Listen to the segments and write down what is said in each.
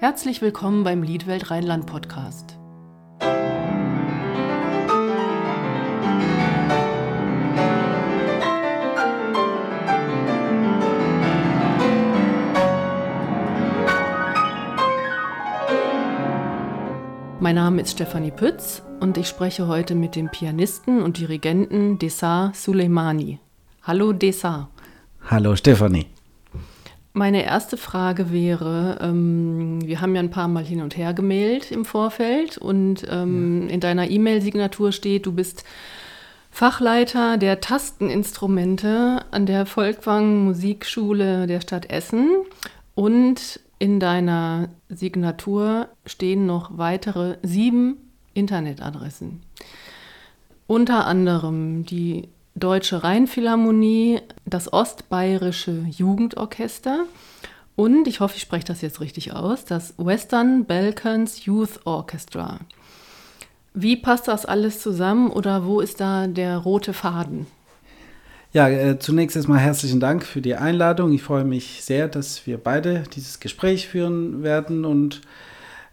Herzlich willkommen beim Liedwelt Rheinland Podcast. Mein Name ist Stefanie Pütz und ich spreche heute mit dem Pianisten und Dirigenten Desar Suleimani. Hallo Desar. Hallo Stefanie. Meine erste Frage wäre, ähm, wir haben ja ein paar Mal hin und her gemailt im Vorfeld und ähm, ja. in deiner E-Mail-Signatur steht, du bist Fachleiter der Tasteninstrumente an der Volkwang Musikschule der Stadt Essen und in deiner Signatur stehen noch weitere sieben Internetadressen. Unter anderem die Deutsche Rheinphilharmonie, das Ostbayerische Jugendorchester und, ich hoffe, ich spreche das jetzt richtig aus, das Western Balkans Youth Orchestra. Wie passt das alles zusammen oder wo ist da der rote Faden? Ja, äh, zunächst erstmal herzlichen Dank für die Einladung. Ich freue mich sehr, dass wir beide dieses Gespräch führen werden und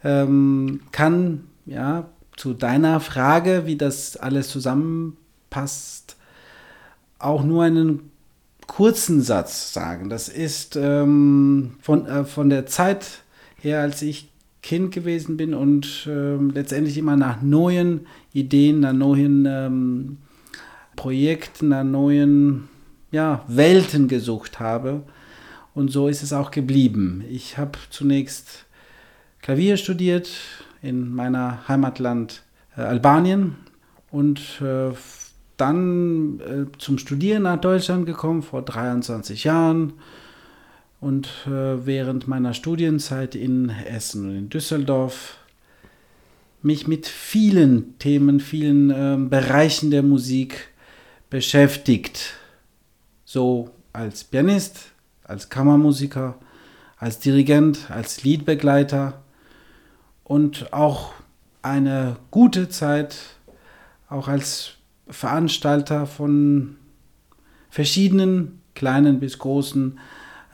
ähm, kann ja zu deiner Frage, wie das alles zusammenpasst, auch nur einen kurzen Satz sagen. Das ist ähm, von, äh, von der Zeit her, als ich Kind gewesen bin und äh, letztendlich immer nach neuen Ideen, nach neuen ähm, Projekten, nach neuen ja, Welten gesucht habe. Und so ist es auch geblieben. Ich habe zunächst Klavier studiert in meiner Heimatland äh, Albanien und äh, dann äh, zum Studieren nach Deutschland gekommen vor 23 Jahren und äh, während meiner Studienzeit in Essen und in Düsseldorf mich mit vielen Themen, vielen äh, Bereichen der Musik beschäftigt. So als Pianist, als Kammermusiker, als Dirigent, als Liedbegleiter und auch eine gute Zeit auch als Veranstalter von verschiedenen kleinen bis großen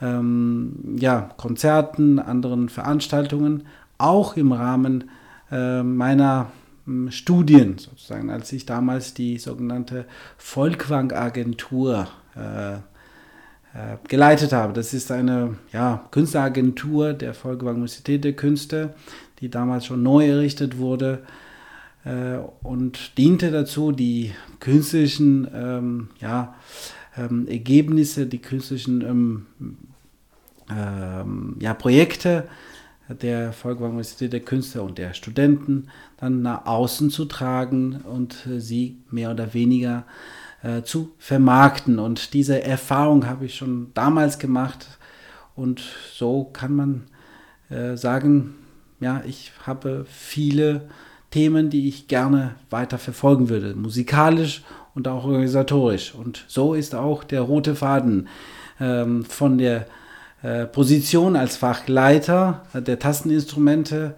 ähm, ja, Konzerten, anderen Veranstaltungen, auch im Rahmen äh, meiner äh, Studien sozusagen, als ich damals die sogenannte Volkwang-Agentur äh, äh, geleitet habe. Das ist eine ja, Künstleragentur der Volkwang Universität der Künste, die damals schon neu errichtet wurde äh, und diente dazu, die künstlichen ähm, ja, ähm, Ergebnisse, die künstlichen ähm, ähm ja, Projekte der Volkwang Universität der Künste und der Studenten dann nach außen zu tragen und äh, sie mehr oder weniger äh, zu vermarkten. Und diese Erfahrung habe ich schon damals gemacht und so kann man äh, sagen, ja, ich habe viele Themen, die ich gerne weiter verfolgen würde, musikalisch und auch organisatorisch. Und so ist auch der rote Faden ähm, von der äh, Position als Fachleiter der Tasteninstrumente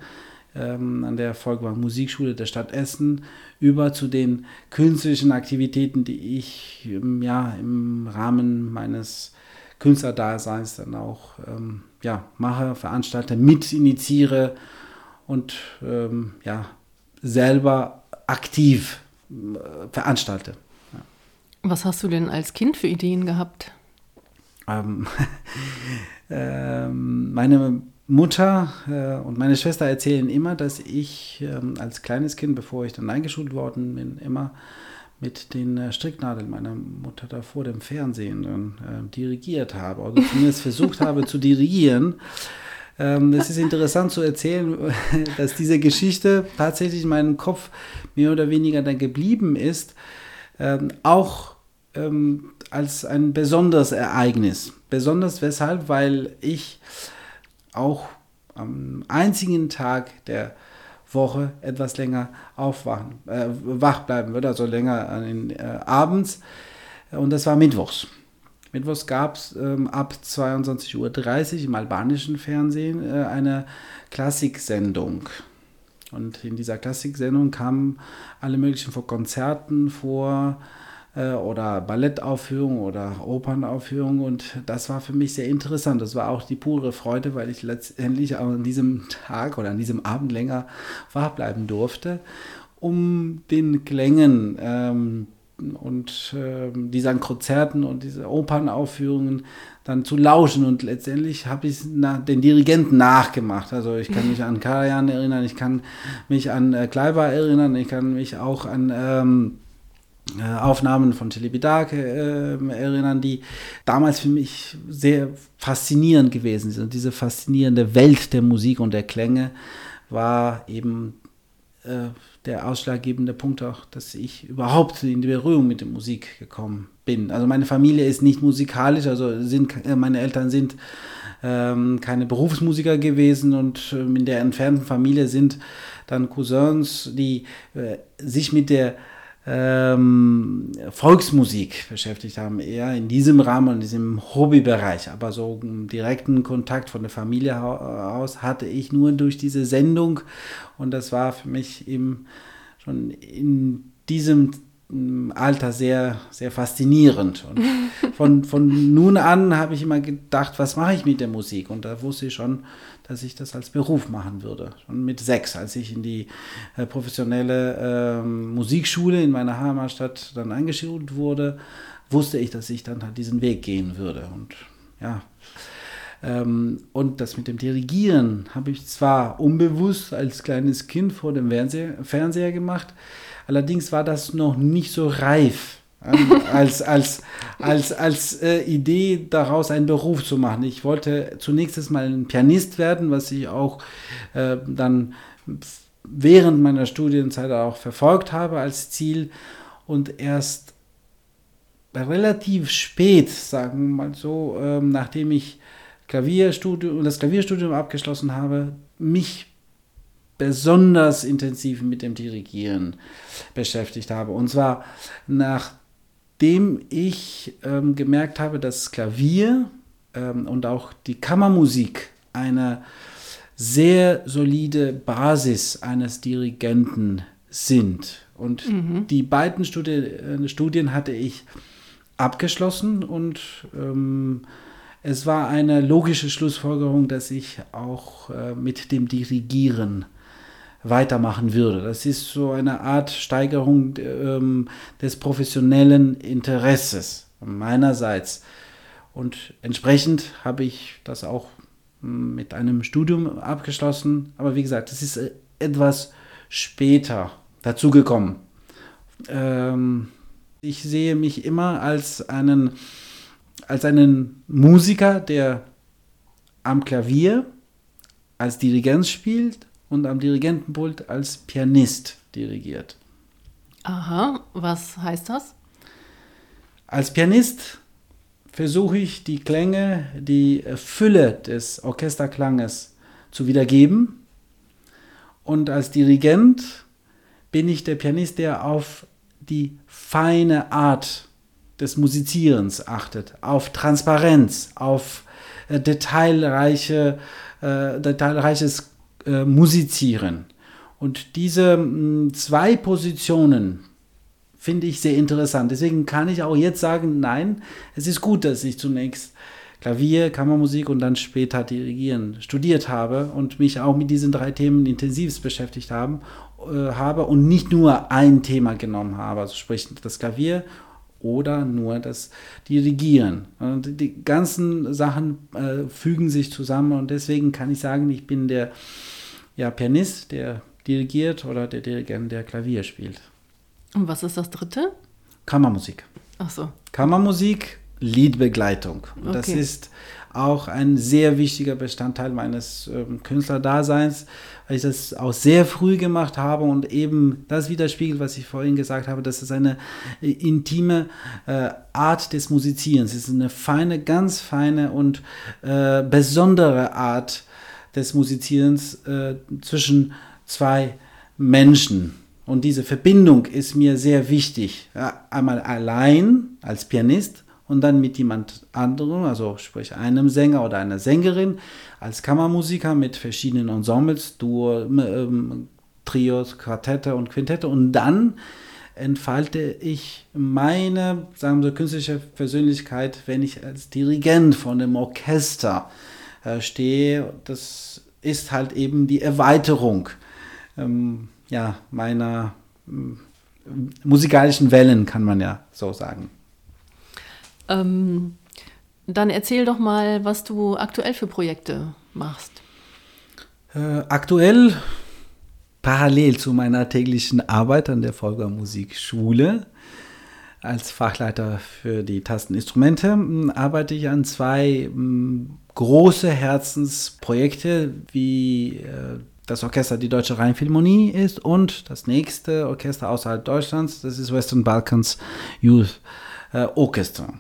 ähm, an der Volkwang Musikschule der Stadt Essen über zu den künstlerischen Aktivitäten, die ich ähm, ja, im Rahmen meines Künstlerdaseins dann auch ähm, ja, mache, veranstalte, mit initiiere und ähm, ja, selber aktiv äh, veranstalte. Ja. Was hast du denn als Kind für Ideen gehabt? Ähm, ähm, meine Mutter äh, und meine Schwester erzählen immer, dass ich ähm, als kleines Kind, bevor ich dann eingeschult worden bin, immer mit den äh, Stricknadeln meiner Mutter da vor dem Fernsehen dann, äh, dirigiert habe, oder zumindest versucht habe zu dirigieren. Ähm, es ist interessant zu erzählen, dass diese Geschichte tatsächlich in meinem Kopf mehr oder weniger dann geblieben ist, ähm, auch ähm, als ein besonderes Ereignis. Besonders weshalb, weil ich auch am einzigen Tag der Woche etwas länger aufwachen, äh, wach bleiben würde, also länger äh, abends. Und das war Mittwochs. Mittwochs gab es ähm, ab 22.30 Uhr im albanischen Fernsehen äh, eine Klassiksendung. Und in dieser Klassiksendung kamen alle möglichen vor Konzerten vor, äh, oder Ballettaufführung oder Opernaufführung und das war für mich sehr interessant. Das war auch die pure Freude, weil ich letztendlich auch an diesem Tag oder an diesem Abend länger wach bleiben durfte, um den Klängen ähm, und äh, diesen Konzerten und diese Opernaufführungen dann zu lauschen und letztendlich habe ich den Dirigenten nachgemacht. Also ich kann mich an Karajan erinnern, ich kann mich an äh, Kleiber erinnern, ich kann mich auch an ähm, äh, Aufnahmen von Telebidake äh, erinnern, die damals für mich sehr faszinierend gewesen sind. Und diese faszinierende Welt der Musik und der Klänge war eben äh, der ausschlaggebende Punkt auch, dass ich überhaupt in die Berührung mit der Musik gekommen bin. Also meine Familie ist nicht musikalisch, also sind äh, meine Eltern sind ähm, keine Berufsmusiker gewesen und äh, in der entfernten Familie sind dann Cousins, die äh, sich mit der ähm, Volksmusik beschäftigt haben, eher in diesem Rahmen, in diesem Hobbybereich. Aber so einen direkten Kontakt von der Familie aus hatte ich nur durch diese Sendung und das war für mich eben schon in diesem Alter sehr, sehr faszinierend. Und von, von nun an habe ich immer gedacht, was mache ich mit der Musik? Und da wusste ich schon, dass ich das als Beruf machen würde. Schon mit sechs, als ich in die äh, professionelle äh, Musikschule in meiner Heimatstadt dann eingeschult wurde, wusste ich, dass ich dann halt diesen Weg gehen würde. Und ja, ähm, und das mit dem Dirigieren habe ich zwar unbewusst als kleines Kind vor dem Fernseher gemacht, allerdings war das noch nicht so reif als, als, als, als äh, Idee daraus einen Beruf zu machen. Ich wollte zunächst mal ein Pianist werden, was ich auch äh, dann während meiner Studienzeit auch verfolgt habe als Ziel und erst relativ spät, sagen wir mal so, äh, nachdem ich Klavierstudium, das Klavierstudium abgeschlossen habe, mich besonders intensiv mit dem Dirigieren beschäftigt habe. Und zwar nach dem ich ähm, gemerkt habe, dass Klavier ähm, und auch die Kammermusik eine sehr solide Basis eines Dirigenten sind. Und mhm. die beiden Studi äh, Studien hatte ich abgeschlossen und ähm, es war eine logische Schlussfolgerung, dass ich auch äh, mit dem Dirigieren weitermachen würde. Das ist so eine Art Steigerung ähm, des professionellen Interesses meinerseits. Und entsprechend habe ich das auch hm, mit einem Studium abgeschlossen. Aber wie gesagt, es ist äh, etwas später dazugekommen. Ähm, ich sehe mich immer als einen, als einen Musiker, der am Klavier als Dirigent spielt und am Dirigentenpult als Pianist dirigiert. Aha, was heißt das? Als Pianist versuche ich die Klänge, die Fülle des Orchesterklanges zu wiedergeben. Und als Dirigent bin ich der Pianist, der auf die feine Art des Musizierens achtet, auf Transparenz, auf äh, detailreiche, äh, detailreiches äh, musizieren. Und diese mh, mm, zwei Positionen finde ich sehr interessant. Deswegen kann ich auch jetzt sagen, nein, es ist gut, dass ich zunächst Klavier, Kammermusik und dann später Dirigieren studiert habe und mich auch mit diesen drei Themen intensiv beschäftigt haben, äh, habe und nicht nur ein Thema genommen habe, also sprich das Klavier oder nur das Dirigieren. Und die ganzen Sachen äh, fügen sich zusammen und deswegen kann ich sagen, ich bin der ja, Pianist, der dirigiert oder der Dirigent, der Klavier spielt. Und was ist das dritte? Kammermusik. Ach so. Kammermusik, Liedbegleitung. Okay. Das ist auch ein sehr wichtiger Bestandteil meines äh, Künstlerdaseins, weil ich das auch sehr früh gemacht habe und eben das widerspiegelt, was ich vorhin gesagt habe, dass es eine äh, intime äh, Art des Musizierens. Es ist eine feine, ganz feine und äh, besondere Art des Musizierens äh, zwischen zwei Menschen. Und diese Verbindung ist mir sehr wichtig. Ja, einmal allein als Pianist und dann mit jemand anderem, also sprich einem Sänger oder einer Sängerin, als Kammermusiker mit verschiedenen Ensembles, Duo, ähm, Trios, Quartette und Quintette und dann entfalte ich meine, sagen wir künstliche Persönlichkeit, wenn ich als Dirigent von dem Orchester äh, stehe. Das ist halt eben die Erweiterung ähm, ja, meiner musikalischen Wellen, kann man ja so sagen. Ähm, dann erzähl doch mal, was du aktuell für Projekte machst. Äh, aktuell, parallel zu meiner täglichen Arbeit an der Folger Musikschule, als Fachleiter für die Tasteninstrumente arbeite ich an zwei große Herzensprojekte, wie äh, das Orchester die Deutsche Rheinphilharmonie ist und das nächste Orchester außerhalb Deutschlands, das ist Western Balkans Youth äh, Orchestra.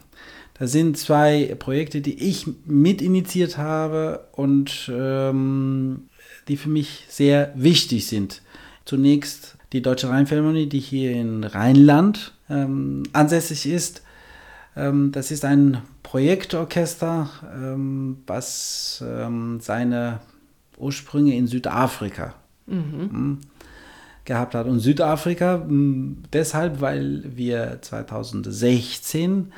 Das sind zwei Projekte, die ich mitinitiiert habe und ähm, die für mich sehr wichtig sind. Zunächst die Deutsche Rheinphilharmonie, die hier in Rheinland ähm, ansässig ist. Ähm, das ist ein Projektorchester, ähm, was ähm, seine Ursprünge in Südafrika mhm. Hm, gehabt hat. Und Südafrika hm, deshalb, weil wir 2016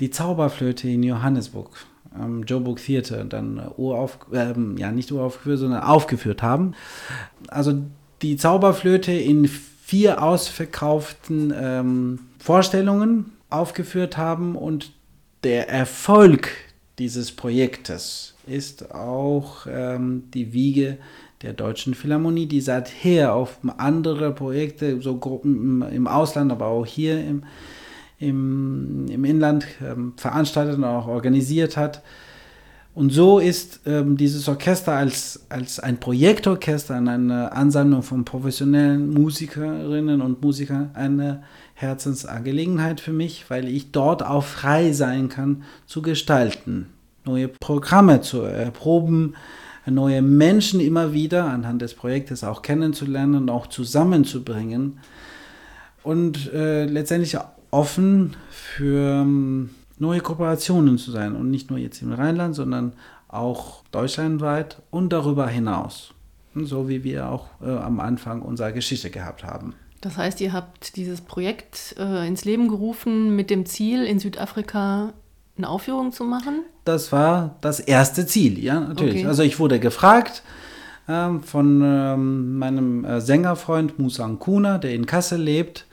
die Zauberflöte in Johannesburg am Joburg Theater dann urauf, äh, ja nicht uraufgeführt, sondern aufgeführt haben. Also die Zauberflöte in vier ausverkauften ähm, Vorstellungen aufgeführt haben und der Erfolg dieses Projektes ist auch ähm, die Wiege der Deutschen Philharmonie, die seither auf andere Projekte, so Gruppen im Ausland, aber auch hier im, im, im Inland ähm, veranstaltet und auch organisiert hat. Und so ist ähm, dieses Orchester als, als ein Projektorchester, eine Ansammlung von professionellen Musikerinnen und Musikern eine Herzensangelegenheit für mich, weil ich dort auch frei sein kann zu gestalten, neue Programme zu erproben, neue Menschen immer wieder anhand des Projektes auch kennenzulernen und auch zusammenzubringen und äh, letztendlich offen für ähm, neue Kooperationen zu sein und nicht nur jetzt im Rheinland, sondern auch deutschlandweit und darüber hinaus. So wie wir auch äh, am Anfang unserer Geschichte gehabt haben. Das heißt, ihr habt dieses Projekt äh, ins Leben gerufen mit dem Ziel, in Südafrika eine Aufführung zu machen? Das war das erste Ziel, ja, natürlich. Okay. Also ich wurde gefragt äh, von ähm, meinem Sängerfreund Musa Kuna, der in Kassel lebt,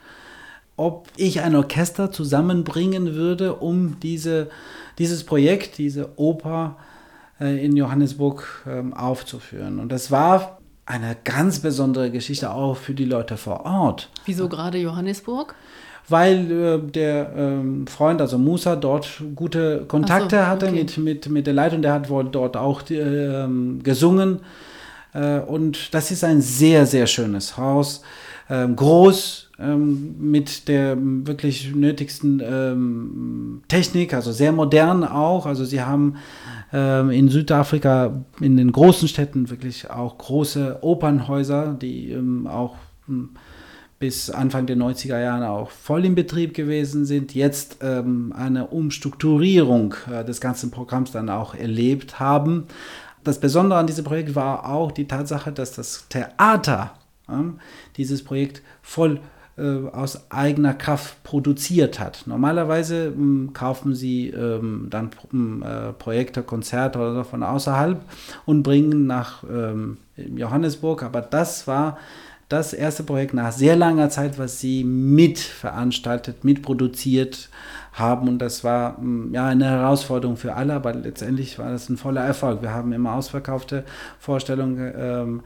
ob ich ein Orchester zusammenbringen würde, um diese, dieses Projekt, diese Oper äh, in Johannesburg ähm, aufzuführen. Und das war eine ganz besondere Geschichte auch für die Leute vor Ort. Wieso gerade Johannesburg? Weil äh, der ähm, Freund, also Musa, dort gute Kontakte so, hatte mit, mit, mit der Leitung. Der hat wohl dort auch äh, gesungen. Äh, und das ist ein sehr, sehr schönes Haus. Ähm, groß, ähm, mit der wirklich nötigsten ähm, Technik, also sehr modern auch. Also sie haben ähm, in Südafrika in den großen Städten wirklich auch große Opernhäuser, die ähm, auch hm, bis Anfang der 90er Jahre auch voll in Betrieb gewesen sind, jetzt ähm, eine Umstrukturierung äh, des ganzen Programms dann auch erlebt haben. Das Besondere an diesem Projekt war auch die Tatsache, dass das Theater äh, dieses Projekt voll aus eigener Kraft produziert hat. Normalerweise ähm, kaufen sie ähm, dann ähm, äh, Projekte, Konzerte oder so von außerhalb und bringen nach ähm, Johannesburg, aber das war das erste Projekt nach sehr langer Zeit, was sie mitveranstaltet, mitproduziert haben. Und das war ja eine Herausforderung für alle, aber letztendlich war das ein voller Erfolg. Wir haben immer ausverkaufte Vorstellungen ähm,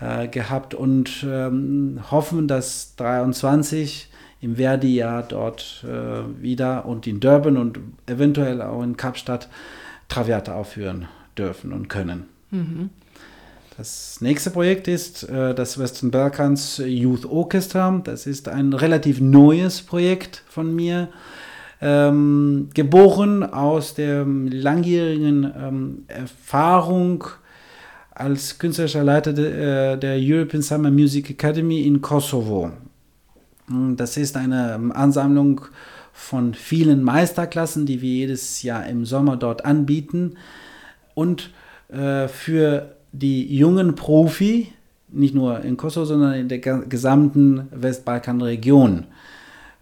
äh, gehabt und ähm, hoffen, dass 23 im Verdi-Jahr dort äh, wieder und in Durban und eventuell auch in Kapstadt Traviata aufführen dürfen und können. Mhm. Das nächste Projekt ist äh, das Western Balkans Youth Orchestra. Das ist ein relativ neues Projekt von mir. Ähm, geboren aus der langjährigen ähm, Erfahrung als künstlerischer Leiter de, äh, der European Summer Music Academy in Kosovo. Hm, das ist eine Ansammlung von vielen Meisterklassen, die wir jedes Jahr im Sommer dort anbieten. Und äh, für die jungen Profi nicht nur in Kosovo, sondern in der gesamten Westbalkanregion.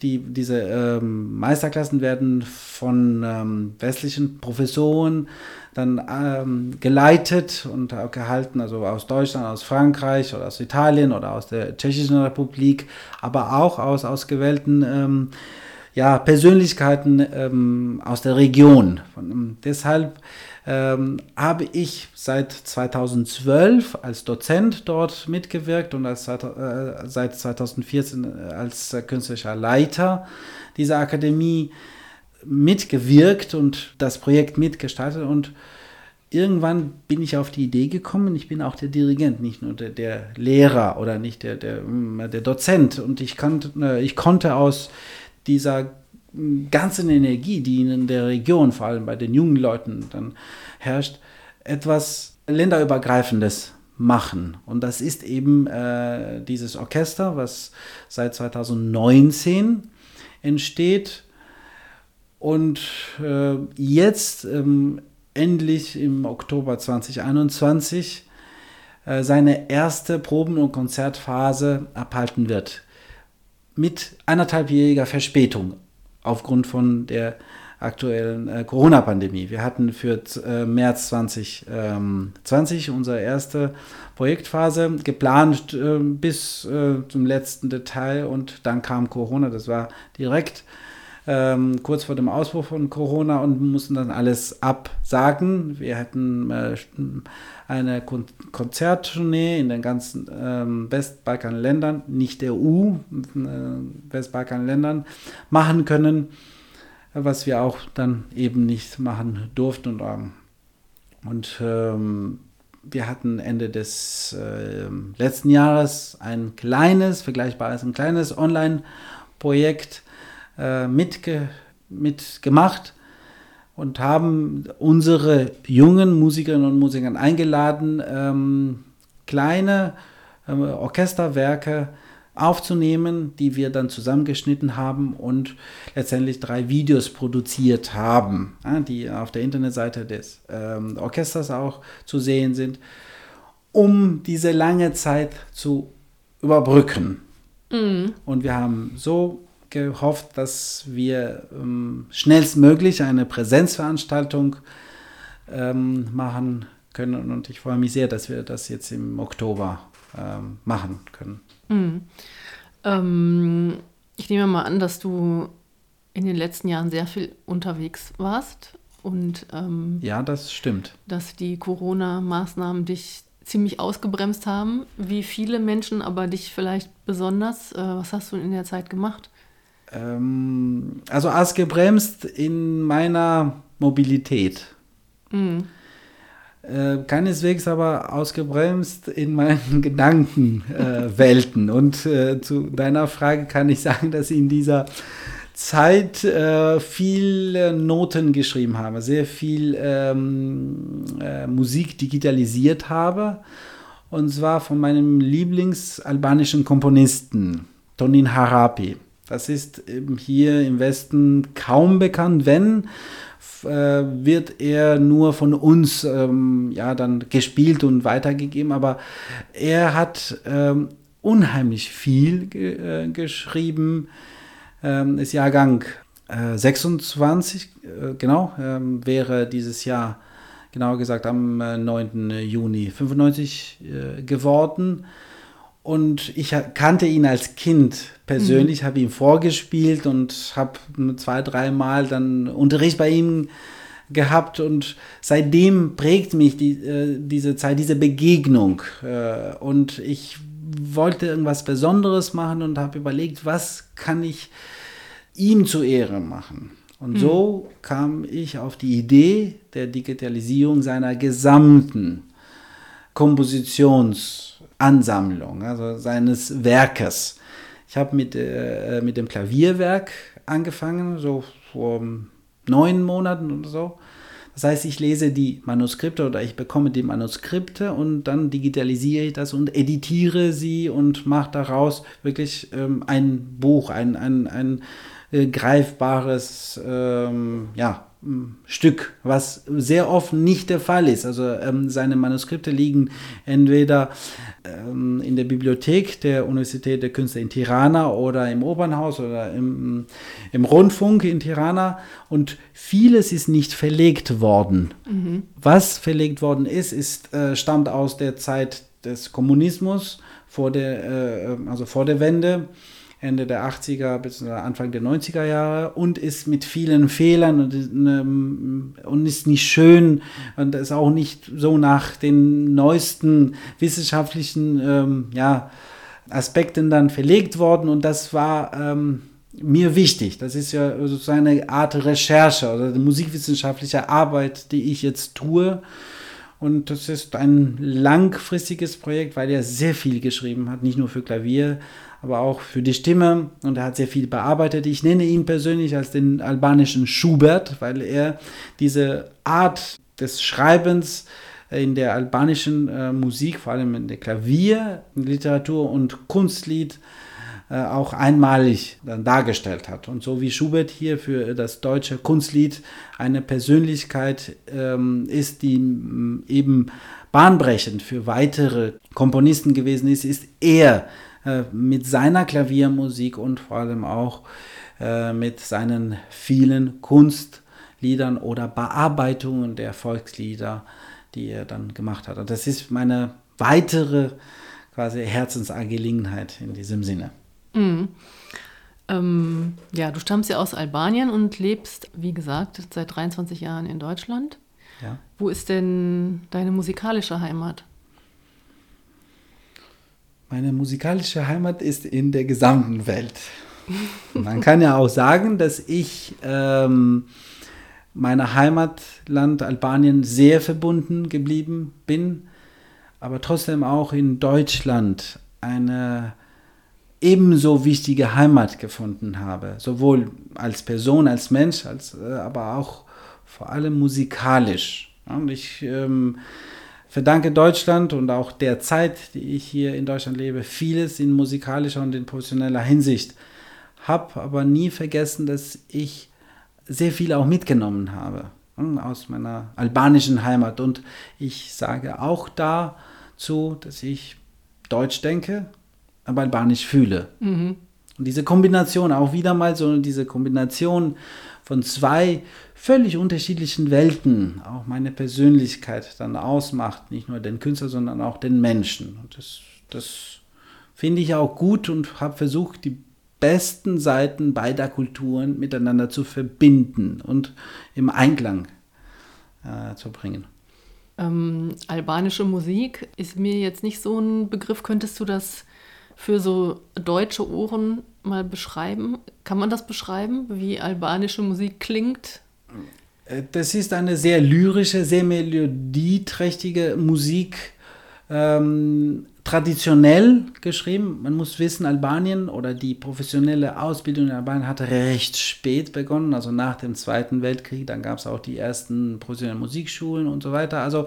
Die, diese ähm, Meisterklassen werden von ähm, westlichen Professoren dann ähm, geleitet und gehalten, also aus Deutschland, aus Frankreich oder aus Italien oder aus der Tschechischen Republik, aber auch aus ausgewählten ähm, ja, Persönlichkeiten ähm, aus der Region. Und, deshalb ähm, habe ich seit 2012 als Dozent dort mitgewirkt und als, äh, seit 2014 äh, als künstlicher Leiter dieser Akademie mitgewirkt und das Projekt mitgestaltet und irgendwann bin ich auf die Idee gekommen, ich bin auch der Dirigent, nicht nur der, der Lehrer oder nicht der, der, der Dozent und ich, konnte, äh, ich konnte aus dieser ganzen Energie, die in der Region, vor allem bei den jungen Leuten dann herrscht, etwas länderübergreifendes machen. Und das ist eben äh, dieses Orchester, was seit 2019 entsteht und äh, jetzt ähm, endlich im Oktober 2021 äh, seine erste Proben- und Konzertphase abhalten wird mit anderthalbjähriger Verspätung aufgrund von der aktuellen äh, Corona-Pandemie. Wir hatten für äh, März 2020 ähm, unsere erste Projektphase geplant äh, bis äh, zum letzten Detail und dann kam Corona. Das war direkt ähm, kurz vor dem Ausbruch von Corona und mussten dann alles absagen. Wir hätten äh, eine Kon Konzerttournee in den ganzen ähm, Westbalkanländern, nicht der EU, äh, Westbalkanländern machen können, was wir auch dann eben nicht machen durften. Und, ähm, und ähm, wir hatten Ende des äh, letzten Jahres ein kleines, vergleichbares, ein kleines Online-Projekt äh, mitge mitgemacht und haben unsere jungen Musikerinnen und Musiker eingeladen, ähm, kleine äh, Orchesterwerke aufzunehmen, die wir dann zusammengeschnitten haben und letztendlich drei Videos produziert haben, ja, die auf der Internetseite des ähm, Orchesters auch zu sehen sind, um diese lange Zeit zu überbrücken. Mhm. Und wir haben so gehofft, dass wir ähm, schnellstmöglich eine Präsenzveranstaltung ähm, machen können. Und ich freue mich sehr, dass wir das jetzt im Oktober ähm, machen können. Mhm. Ich nehme mal an, dass du in den letzten Jahren sehr viel unterwegs warst. Und, ähm, ja, das stimmt. Dass die Corona-Maßnahmen dich ziemlich ausgebremst haben, wie viele Menschen, aber dich vielleicht besonders. Äh, was hast du in der Zeit gemacht? Ähm, also ausgebremst in meiner Mobilität. Mhm. Äh, keineswegs aber ausgebremst in meinen Gedankenwelten. Äh, Und äh, zu deiner Frage kann ich sagen, dass ich in dieser Zeit äh, viele Noten geschrieben habe, sehr viel ähm, äh, Musik digitalisiert habe. Und zwar von meinem Lieblingsalbanischen Komponisten, Tonin Harapi. Das ist hier im Westen kaum bekannt. Wenn, äh, wird er nur von uns ähm, ja dann gespielt und weitergegeben. Aber er hat ähm, unheimlich viel ge äh, geschrieben. Ähm, ist Jahrgang äh, 26, äh, genau, ähm, wäre dieses Jahr, genauer gesagt am 9. Äh, Juni 95 äh, geworden. Und ich kannte ihn als Kind persönlich, mhm. habe ihn vorgespielt und habe zwei, dreimal dann Unterricht bei ihm gehabt und seitdem prägt mich die, äh, diese Zeit, diese Begegnung. Äh, und ich wollte irgendwas Besonderes machen und habe überlegt, was kann ich ihm zu Ehre machen. Und mhm. so kam ich auf die Idee der Digitalisierung seiner gesamten Kompositions- Ansammlung, also seines Werkes. Ich habe mit, äh, mit dem Klavierwerk angefangen, so vor neun Monaten oder so. Das heißt, ich lese die Manuskripte oder ich bekomme die Manuskripte und dann digitalisiere ich das und editiere sie und mache daraus wirklich ähm, ein Buch, ein, ein, ein äh, greifbares ähm, ja, Stück, was sehr oft nicht der Fall ist. Also ähm, seine Manuskripte liegen entweder ähm, in der Bibliothek der Universität der Künste in Tirana oder im Opernhaus oder im, im Rundfunk in Tirana und vieles ist nicht verlegt worden. Mhm. Was verlegt worden ist, ist äh, stammt aus der Zeit des Kommunismus vor der, äh, also vor der Wende Ende der 80er bis Anfang der 90er Jahre und ist mit vielen Fehlern und, ähm, und ist nicht schön und ist auch nicht so nach den neuesten wissenschaftlichen ähm, ja, Aspekten dann verlegt worden und das war ähm, mir wichtig. Das ist ja sozusagen eine Art Recherche oder eine musikwissenschaftliche Arbeit, die ich jetzt tue. Und das ist ein langfristiges Projekt, weil er sehr viel geschrieben hat, nicht nur für Klavier, aber auch für die Stimme und er hat sehr viel bearbeitet. Ich nenne ihn persönlich als den albanischen Schubert, weil er diese Art des Schreibens in der albanischen äh, Musik, vor allem in der Klavier, Literatur und Kunstlied, äh, auch einmalig dann dargestellt hat. Und so wie Schubert hier für das deutsche Kunstlied eine Persönlichkeit ähm, ist, die eben bahnbrechend für weitere Komponisten gewesen ist, ist er äh, mit seiner Klaviermusik und vor allem auch äh, mit seinen vielen Kunstliedern oder Bearbeitungen der Volkslieder, die er dann gemacht hat. Und das ist meine weitere quasi Herzensangelegenheit in diesem Sinne. Mhm. Ähm, ja, du stammst ja aus Albanien und lebst, wie gesagt, seit 23 Jahren in Deutschland. Ja. Wo ist denn deine musikalische Heimat? Meine musikalische Heimat ist in der gesamten Welt. Man kann ja auch sagen, dass ich ähm, meiner Heimatland Albanien sehr verbunden geblieben bin, aber trotzdem auch in Deutschland eine ebenso wichtige Heimat gefunden habe, sowohl als Person, als Mensch, als, äh, aber auch vor allem musikalisch. Und ich ähm, verdanke Deutschland und auch der Zeit, die ich hier in Deutschland lebe, vieles in musikalischer und in professioneller Hinsicht. Habe aber nie vergessen, dass ich sehr viel auch mitgenommen habe hm, aus meiner albanischen Heimat. Und ich sage auch dazu, dass ich Deutsch denke, aber albanisch fühle. Mhm. Und diese Kombination, auch wieder mal so diese Kombination von zwei völlig unterschiedlichen Welten auch meine Persönlichkeit dann ausmacht. Nicht nur den Künstler, sondern auch den Menschen. Und das, das finde ich auch gut und habe versucht, die besten Seiten beider Kulturen miteinander zu verbinden und im Einklang äh, zu bringen. Ähm, albanische Musik ist mir jetzt nicht so ein Begriff. Könntest du das für so deutsche Ohren mal beschreiben? Kann man das beschreiben, wie albanische Musik klingt? Äh, das ist eine sehr lyrische, sehr melodieträchtige Musik. Ähm, traditionell geschrieben. Man muss wissen, Albanien oder die professionelle Ausbildung in Albanien hat recht spät begonnen, also nach dem Zweiten Weltkrieg. Dann gab es auch die ersten professionellen Musikschulen und so weiter. Also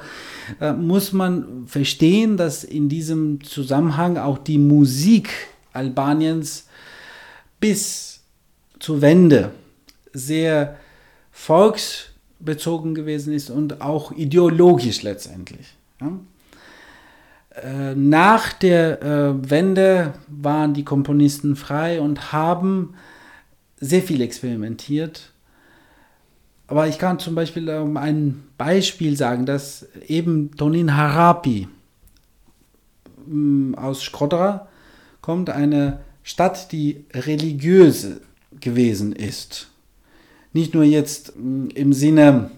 äh, muss man verstehen, dass in diesem Zusammenhang auch die Musik Albaniens bis zur Wende sehr volksbezogen gewesen ist und auch ideologisch letztendlich. Ja? Äh, nach der äh, Wende waren die Komponisten frei und haben sehr viel experimentiert. Aber ich kann zum Beispiel um ein Beispiel sagen, dass eben Tonin Harapi mm, aus Shkodra kommt, eine Stadt, die religiös gewesen ist nicht nur jetzt mm, im Sinne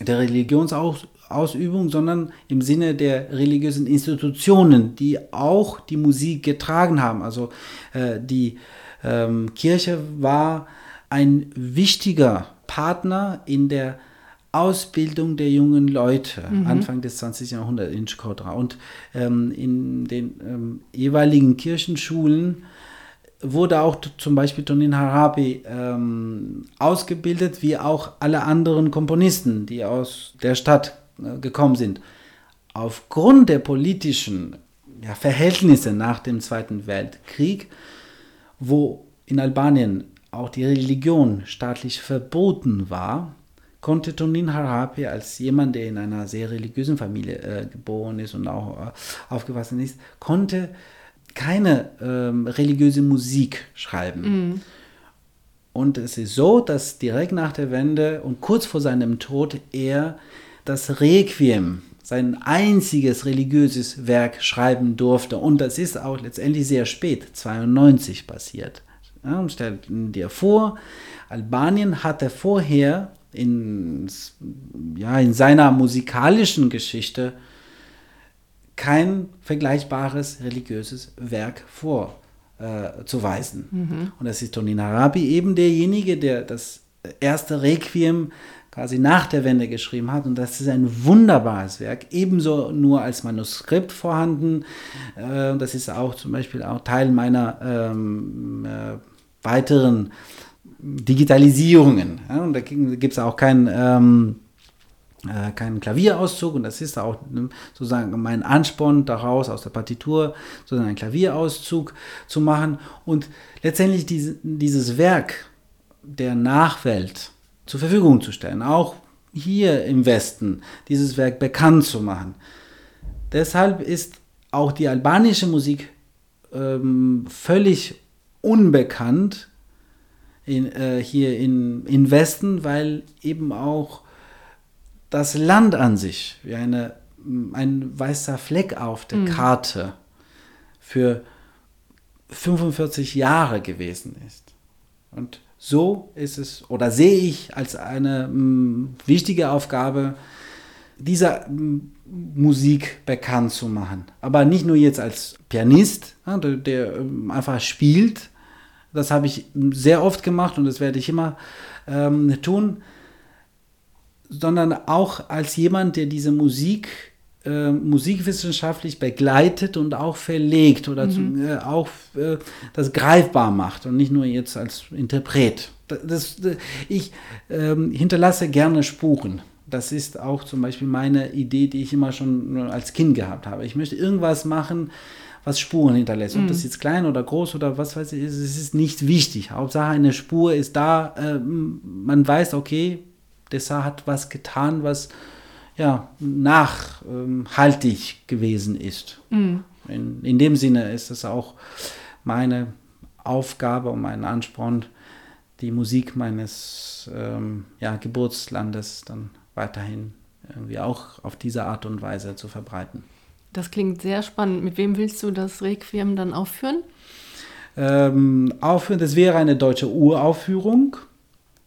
der Religionsausübung, sondern im Sinne der religiösen Institutionen, die auch die Musik getragen haben. Also äh, die ähm, Kirche war ein wichtiger Partner in der Ausbildung der jungen Leute mhm. Anfang des 20. Jahrhunderts in Shkodra. Und ähm, in den ähm, jeweiligen Kirchenschulen wurde auch zum Beispiel Tonin Harabi ähm, ausgebildet, wie auch alle anderen Komponisten, die aus der Stadt gekommen sind. Aufgrund der politischen ja, Verhältnisse nach dem Zweiten Weltkrieg, wo in Albanien auch die Religion staatlich verboten war, konnte Tonin Harapi als jemand, der in einer sehr religiösen Familie äh, geboren ist und auch äh, aufgewachsen ist, konnte keine ähm, religiöse Musik schreiben. Mhm. Und es ist so, dass direkt nach der Wende und kurz vor seinem Tod er das Requiem, sein einziges religiöses Werk schreiben durfte. Und das ist auch letztendlich sehr spät, 92 passiert. Ja, und stell dir vor, Albanien hatte vorher in, ja, in seiner musikalischen Geschichte kein vergleichbares religiöses Werk vorzuweisen. Äh, mhm. Und das ist Tonin Arabi eben derjenige, der das erste Requiem quasi nach der Wende geschrieben hat. Und das ist ein wunderbares Werk, ebenso nur als Manuskript vorhanden. Äh, das ist auch zum Beispiel auch Teil meiner ähm, äh, weiteren Digitalisierungen. Ja, und da gibt es auch kein ähm, äh, keinen Klavierauszug und das ist auch ne, sozusagen mein Ansporn daraus aus der Partitur sozusagen einen Klavierauszug zu machen und letztendlich diese, dieses Werk der Nachwelt zur Verfügung zu stellen, auch hier im Westen dieses Werk bekannt zu machen. Deshalb ist auch die albanische Musik ähm, völlig unbekannt in, äh, hier in, in Westen, weil eben auch das Land an sich wie eine, ein weißer Fleck auf der mhm. Karte für 45 Jahre gewesen ist. Und so ist es, oder sehe ich als eine m, wichtige Aufgabe, dieser m, Musik bekannt zu machen. Aber nicht nur jetzt als Pianist, ja, der, der ähm, einfach spielt. Das habe ich sehr oft gemacht und das werde ich immer ähm, tun sondern auch als jemand, der diese Musik äh, musikwissenschaftlich begleitet und auch verlegt oder mhm. zu, äh, auch äh, das greifbar macht und nicht nur jetzt als Interpret. Das, das ich ähm, hinterlasse gerne Spuren. Das ist auch zum Beispiel meine Idee, die ich immer schon als Kind gehabt habe. Ich möchte irgendwas machen, was Spuren hinterlässt. Ob mhm. das jetzt klein oder groß oder was weiß ich, es ist nicht wichtig. Hauptsache eine Spur ist da. Äh, man weiß, okay, Dessart hat was getan, was ja nachhaltig ähm, gewesen ist. Mhm. In, in dem Sinne ist es auch meine Aufgabe und mein Ansporn, die Musik meines ähm, ja, Geburtslandes dann weiterhin irgendwie auch auf diese Art und Weise zu verbreiten. Das klingt sehr spannend. Mit wem willst du das Requiem dann aufführen? Ähm, aufführen, das wäre eine deutsche Uraufführung.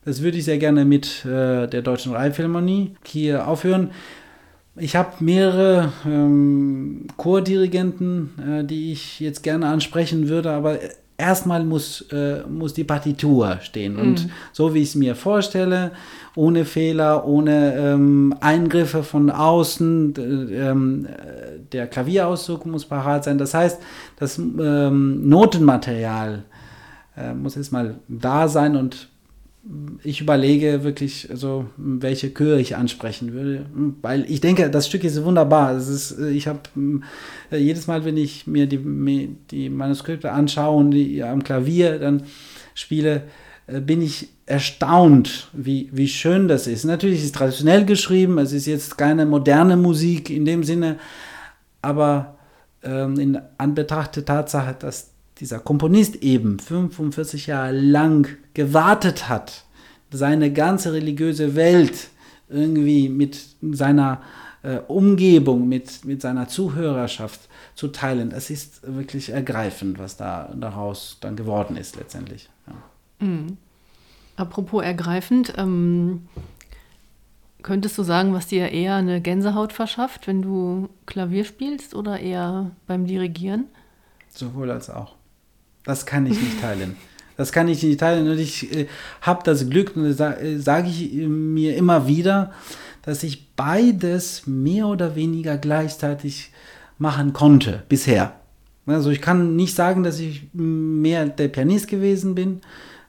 Das würde ich sehr gerne mit äh, der Deutschen Reihphilharmonie hier aufhören. Ich habe mehrere ähm, Chordirigenten, äh, die ich jetzt gerne ansprechen würde, aber erstmal muss, äh, muss die Partitur stehen. Mhm. Und so wie ich es mir vorstelle, ohne Fehler, ohne ähm, Eingriffe von außen, ähm, der Klavierauszug muss parat sein. Das heißt, das ähm, Notenmaterial äh, muss erstmal da sein und ich überlege wirklich, also, welche Chöre ich ansprechen würde, weil ich denke, das Stück ist wunderbar. Es ist, ich habe äh, jedes Mal, wenn ich mir die, die Manuskripte anschaue und die am Klavier dann spiele, äh, bin ich erstaunt, wie, wie schön das ist. Natürlich ist es traditionell geschrieben, es ist jetzt keine moderne Musik in dem Sinne, aber ähm, in Anbetracht der Tatsache, dass dieser Komponist eben 45 Jahre lang gewartet hat, seine ganze religiöse Welt irgendwie mit seiner äh, Umgebung, mit, mit seiner Zuhörerschaft zu teilen. Es ist wirklich ergreifend, was da daraus dann geworden ist letztendlich. Ja. Mhm. Apropos ergreifend, ähm, könntest du sagen, was dir eher eine Gänsehaut verschafft, wenn du Klavier spielst oder eher beim Dirigieren? Sowohl als auch. Das kann ich nicht teilen. Das kann ich nicht teilen. Und ich äh, habe das Glück, und das äh, sage ich mir immer wieder, dass ich beides mehr oder weniger gleichzeitig machen konnte bisher. Also ich kann nicht sagen, dass ich mehr der Pianist gewesen bin.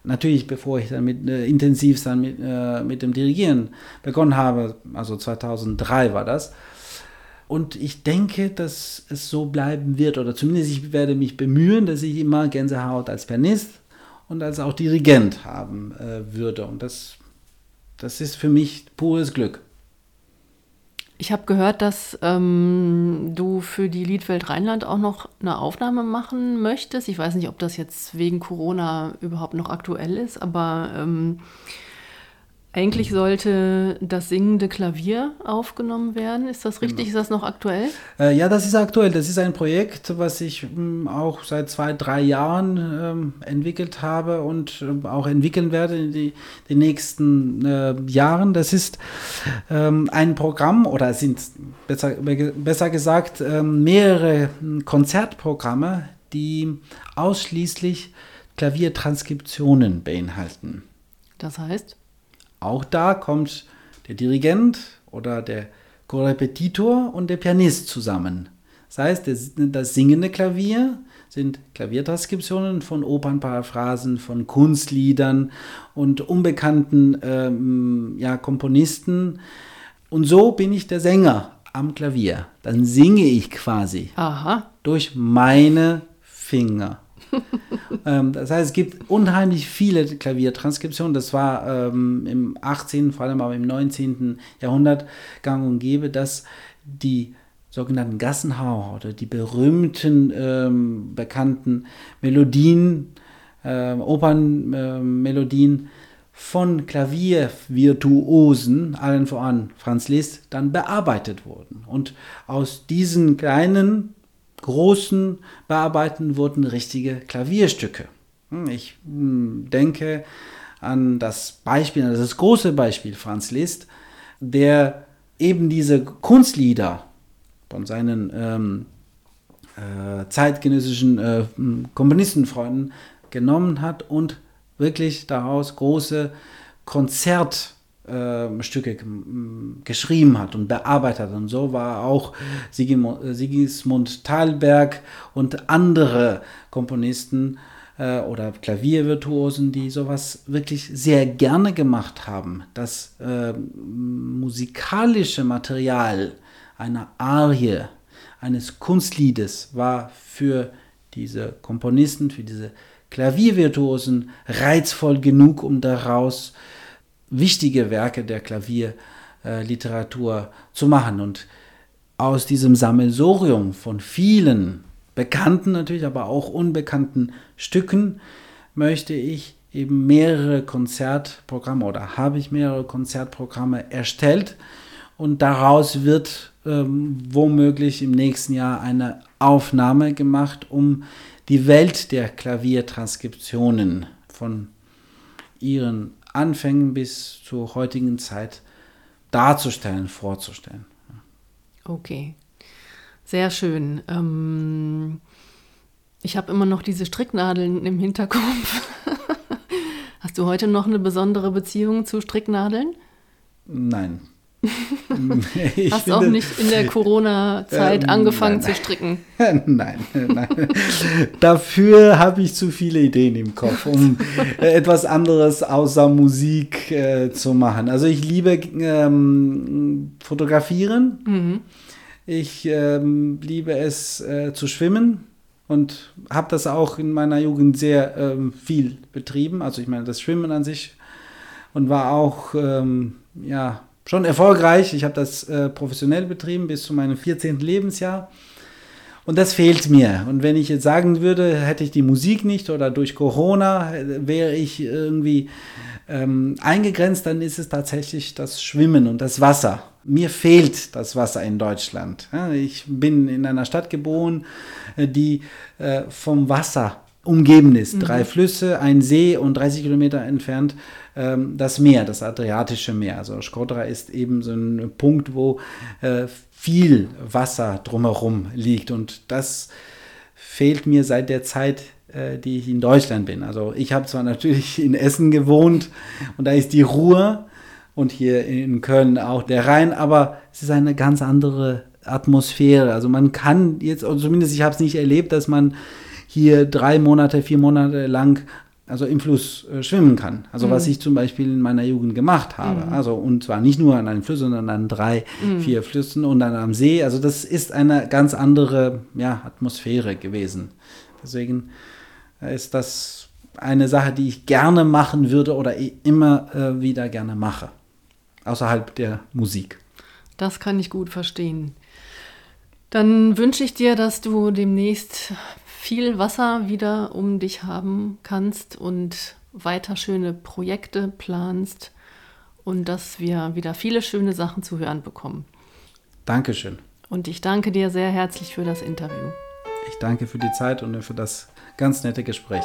Natürlich, bevor ich dann mit, äh, intensiv dann mit, äh, mit dem Dirigieren begonnen habe, also 2003 war das. Und ich denke, dass es so bleiben wird, oder zumindest ich werde mich bemühen, dass ich immer Gänsehaut als Pianist und als auch Dirigent haben äh, würde. Und das das ist für mich pures Glück. Ich habe gehört, dass ähm, du für die Liedwelt Rheinland auch noch eine Aufnahme machen möchtest. Ich weiß nicht, ob das jetzt wegen Corona überhaupt noch aktuell ist, aber ähm, eigentlich sollte das singende Klavier aufgenommen werden. Ist das richtig? Genau. Ist das noch aktuell? Äh, ja, das ist aktuell. Das ist ein Projekt, was ich ähm, auch seit zwei, drei Jahren ähm, entwickelt habe und äh, auch entwickeln werde in die, die nächsten äh, Jahren. Das ist ähm, ein Programm oder sind besser, besser gesagt ähm, mehrere Konzertprogramme, die ausschließlich Klaviertranskriptionen beinhalten. Das heißt? Auch da kommt der Dirigent oder der Korrepetitor und der Pianist zusammen. Das heißt, das singende Klavier sind Klaviertranskriptionen von Opernparaphrasen, von Kunstliedern und unbekannten ähm, ja, Komponisten. Und so bin ich der Sänger am Klavier. Dann singe ich quasi Aha. durch meine Finger. ähm, das heißt, es gibt unheimlich viele Klaviertranskriptionen. Das war ähm, im 18., vor allem aber im 19. Jahrhundert gang und gäbe, dass die sogenannten Gassenhauer oder die berühmten, ähm, bekannten Melodien, äh, Opernmelodien äh, von Klaviervirtuosen, allen voran Franz Liszt, dann bearbeitet wurden. Und aus diesen kleinen großen Bearbeiten wurden richtige Klavierstücke. Hm, ich hm, denke an das Beispiel, an das große Beispiel Franz Liszt, der eben diese Kunstlieder von seinen ähm, äh, zeitgenössischen äh, hm, Komponistenfreunden genommen hat und wirklich daraus große Konzert äh, Stücke geschrieben hat und bearbeitet. Und so war auch Sigismund, Sigismund Thalberg und andere Komponisten äh, oder Klaviervirtuosen, die sowas wirklich sehr gerne gemacht haben. Das äh, musikalische Material einer Arie, eines Kunstliedes war für diese Komponisten, für diese Klaviervirtuosen reizvoll genug, um daraus äh, wichtige Werke der Klavierliteratur zu machen. Und aus diesem Sammelsorium von vielen bekannten, natürlich aber auch unbekannten Stücken möchte ich eben mehrere Konzertprogramme oder habe ich mehrere Konzertprogramme erstellt und daraus wird ähm, womöglich im nächsten Jahr eine Aufnahme gemacht, um die Welt der Klaviertranskriptionen von ihren Anfängen bis zur heutigen Zeit darzustellen, vorzustellen. Okay, sehr schön. Ähm, ich habe immer noch diese Stricknadeln im Hinterkopf. Hast du heute noch eine besondere Beziehung zu Stricknadeln? Nein. Ich Hast finde, auch nicht in der Corona-Zeit äh, angefangen nein, zu stricken? Nein, nein. Dafür habe ich zu viele Ideen im Kopf, um äh, etwas anderes außer Musik äh, zu machen. Also ich liebe ähm, fotografieren. Mhm. Ich ähm, liebe es äh, zu schwimmen und habe das auch in meiner Jugend sehr ähm, viel betrieben. Also ich meine das Schwimmen an sich und war auch ähm, ja schon erfolgreich. Ich habe das äh, professionell betrieben bis zu meinem 14. Lebensjahr. Und das fehlt mir. Und wenn ich jetzt sagen würde, hätte ich die Musik nicht oder durch Corona äh, wäre ich irgendwie ähm, eingegrenzt, dann ist es tatsächlich das Schwimmen und das Wasser. Mir fehlt das Wasser in Deutschland. Ich bin in einer Stadt geboren, äh, die äh, vom Wasser umgeben ist. Mhm. Drei Flüsse, ein See und 30 Kilometer entfernt ähm, das Meer, das Adriatische Meer. Also Skodra ist eben so ein Punkt, wo äh, viel Wasser drumherum liegt und das fehlt mir seit der Zeit, äh, die ich in Deutschland bin. Also ich habe zwar natürlich in Essen gewohnt und da ist die Ruhr und hier in Köln auch der Rhein, aber es ist eine ganz andere Atmosphäre. Also man kann jetzt, oder zumindest ich habe es nicht erlebt, dass man hier drei Monate, vier Monate lang also im Fluss äh, schwimmen kann. Also mhm. was ich zum Beispiel in meiner Jugend gemacht habe. Mhm. Also und zwar nicht nur an einem Fluss, sondern an drei, mhm. vier Flüssen und dann am See. Also das ist eine ganz andere ja, Atmosphäre gewesen. Deswegen ist das eine Sache, die ich gerne machen würde oder immer äh, wieder gerne mache. außerhalb der Musik. Das kann ich gut verstehen. Dann wünsche ich dir, dass du demnächst viel Wasser wieder um dich haben kannst und weiter schöne Projekte planst und dass wir wieder viele schöne Sachen zu hören bekommen. Dankeschön. Und ich danke dir sehr herzlich für das Interview. Ich danke für die Zeit und für das ganz nette Gespräch.